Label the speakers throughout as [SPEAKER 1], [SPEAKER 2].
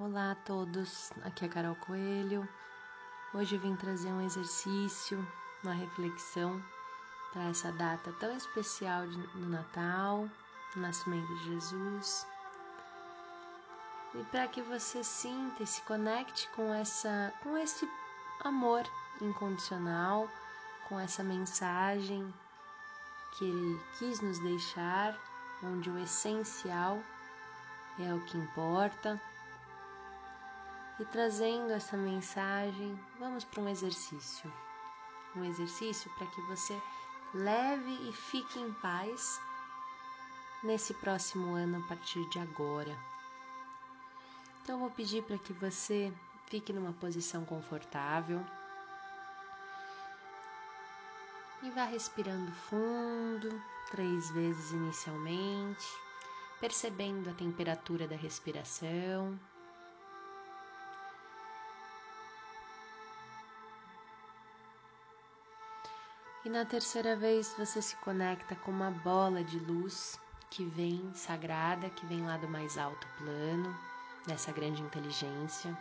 [SPEAKER 1] Olá a todos, aqui é Carol Coelho. Hoje vim trazer um exercício, uma reflexão para essa data tão especial do Natal, o nascimento de Jesus. E para que você sinta e se conecte com essa com esse amor incondicional, com essa mensagem que ele quis nos deixar, onde o essencial é o que importa. E trazendo essa mensagem, vamos para um exercício. Um exercício para que você leve e fique em paz nesse próximo ano a partir de agora. Então, eu vou pedir para que você fique numa posição confortável e vá respirando fundo três vezes inicialmente, percebendo a temperatura da respiração. E na terceira vez você se conecta com uma bola de luz que vem sagrada, que vem lá do mais alto plano, dessa grande inteligência,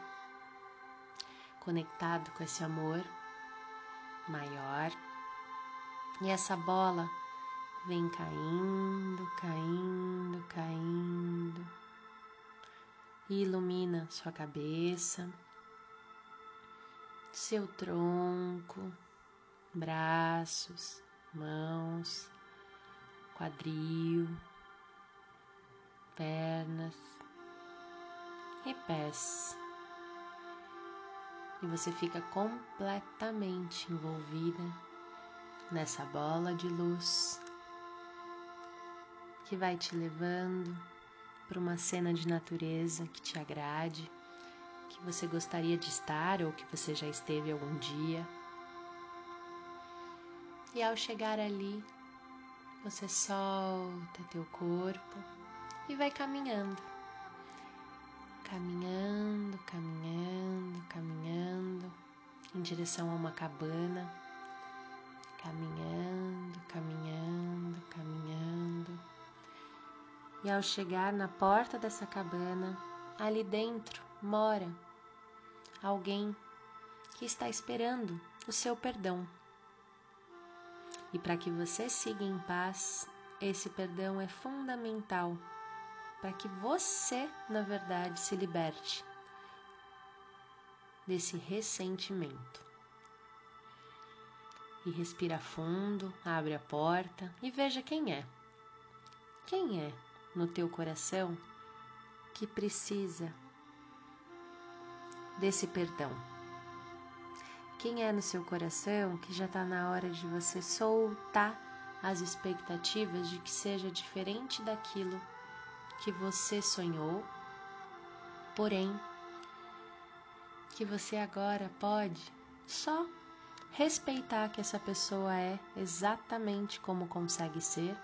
[SPEAKER 1] conectado com esse amor maior. E essa bola vem caindo, caindo, caindo, e ilumina sua cabeça, seu tronco, braços, mãos, quadril, pernas e pés. E você fica completamente envolvida nessa bola de luz que vai te levando para uma cena de natureza que te agrade, que você gostaria de estar ou que você já esteve algum dia. E ao chegar ali, você solta teu corpo e vai caminhando. Caminhando, caminhando, caminhando em direção a uma cabana caminhando, caminhando, caminhando. E ao chegar na porta dessa cabana, ali dentro mora alguém que está esperando o seu perdão. E para que você siga em paz, esse perdão é fundamental para que você, na verdade, se liberte desse ressentimento e respira fundo, abre a porta e veja quem é. Quem é no teu coração que precisa desse perdão? Quem é no seu coração que já está na hora de você soltar as expectativas de que seja diferente daquilo que você sonhou, porém que você agora pode só respeitar que essa pessoa é exatamente como consegue ser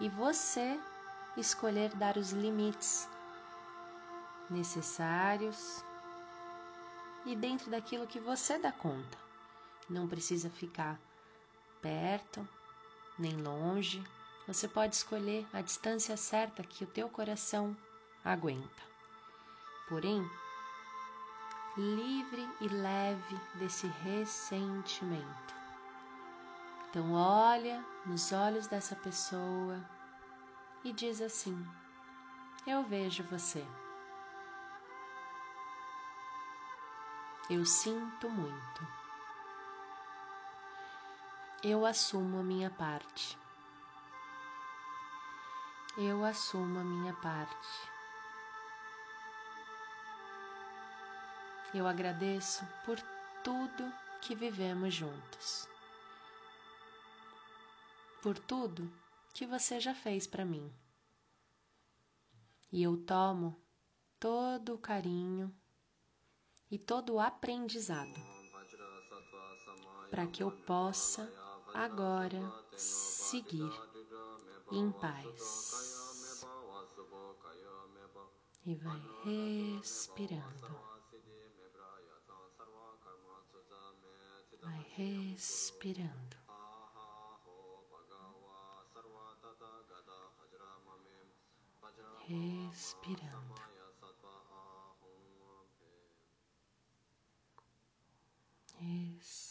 [SPEAKER 1] e você escolher dar os limites necessários e dentro daquilo que você dá conta. Não precisa ficar perto nem longe. Você pode escolher a distância certa que o teu coração aguenta. Porém, livre e leve desse ressentimento. Então, olha nos olhos dessa pessoa e diz assim: Eu vejo você. Eu sinto muito. Eu assumo a minha parte. Eu assumo a minha parte. Eu agradeço por tudo que vivemos juntos, por tudo que você já fez para mim. E eu tomo todo o carinho e todo o aprendizado para que eu possa agora seguir em paz. E vai respirando. Vai respirando. Respirando. Expirando.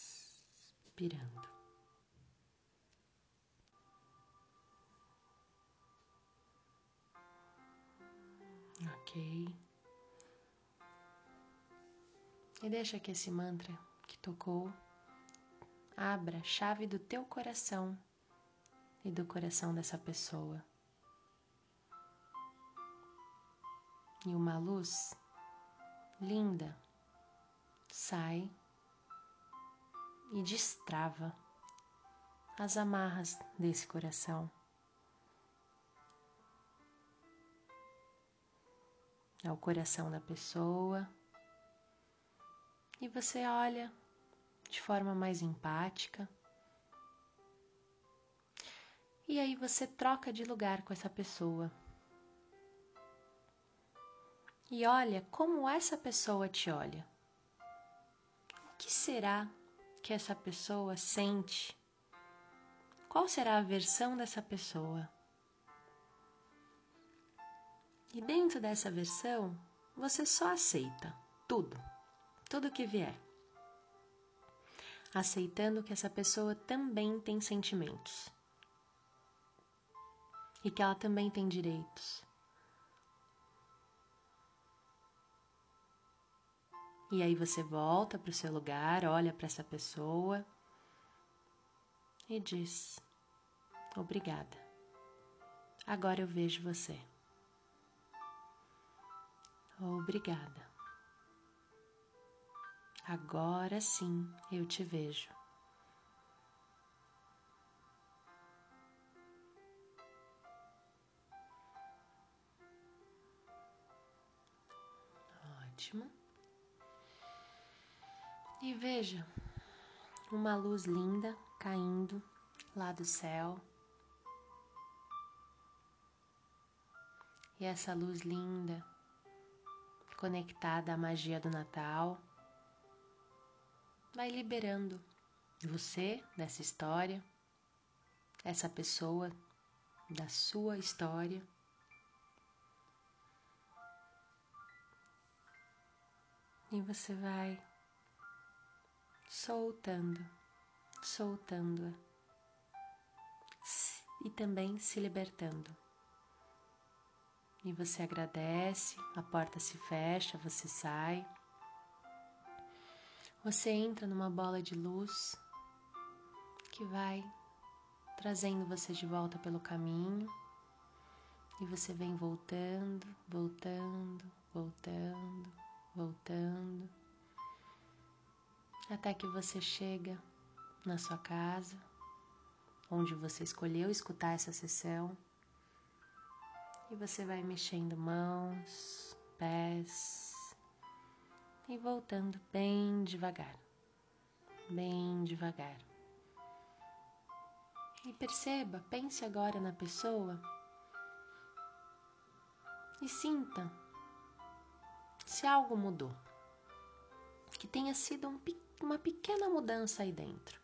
[SPEAKER 1] Ok. E deixa que esse mantra que tocou abra a chave do teu coração e do coração dessa pessoa. E uma luz linda sai e destrava as amarras desse coração. É o coração da pessoa e você olha de forma mais empática. E aí você troca de lugar com essa pessoa. E olha como essa pessoa te olha. O que será que essa pessoa sente? Qual será a versão dessa pessoa? E dentro dessa versão, você só aceita tudo tudo que vier. Aceitando que essa pessoa também tem sentimentos e que ela também tem direitos. E aí você volta para o seu lugar, olha para essa pessoa e diz: Obrigada. Agora eu vejo você. Obrigada. Agora sim eu te vejo. Ótimo. E veja uma luz linda caindo lá do céu. E essa luz linda conectada à magia do Natal vai liberando você dessa história, essa pessoa da sua história. E você vai soltando, soltando-a e também se libertando. E você agradece, a porta se fecha, você sai. Você entra numa bola de luz que vai trazendo você de volta pelo caminho e você vem voltando, voltando, voltando, voltando, até que você chega na sua casa, onde você escolheu escutar essa sessão, e você vai mexendo mãos, pés, e voltando bem devagar, bem devagar. E perceba, pense agora na pessoa e sinta se algo mudou, que tenha sido um, uma pequena mudança aí dentro.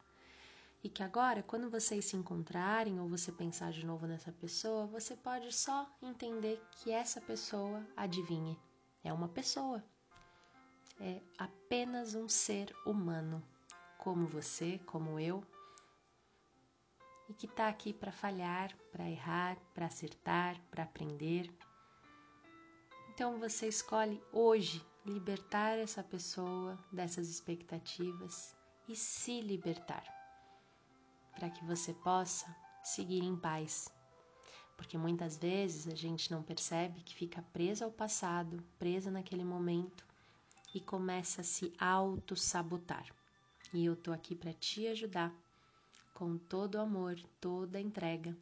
[SPEAKER 1] E que agora, quando vocês se encontrarem ou você pensar de novo nessa pessoa, você pode só entender que essa pessoa, adivinhe, é uma pessoa é apenas um ser humano, como você, como eu, e que está aqui para falhar, para errar, para acertar, para aprender. Então você escolhe hoje libertar essa pessoa dessas expectativas e se libertar, para que você possa seguir em paz. Porque muitas vezes a gente não percebe que fica presa ao passado, presa naquele momento e começa a se auto-sabotar. E eu tô aqui para te ajudar com todo o amor, toda a entrega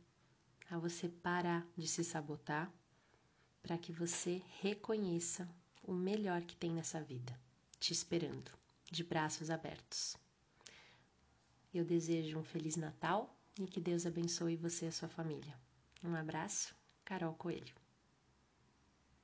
[SPEAKER 1] a você parar de se sabotar para que você reconheça o melhor que tem nessa vida, te esperando, de braços abertos. Eu desejo um feliz Natal e que Deus abençoe você e a sua família. Um abraço, Carol Coelho.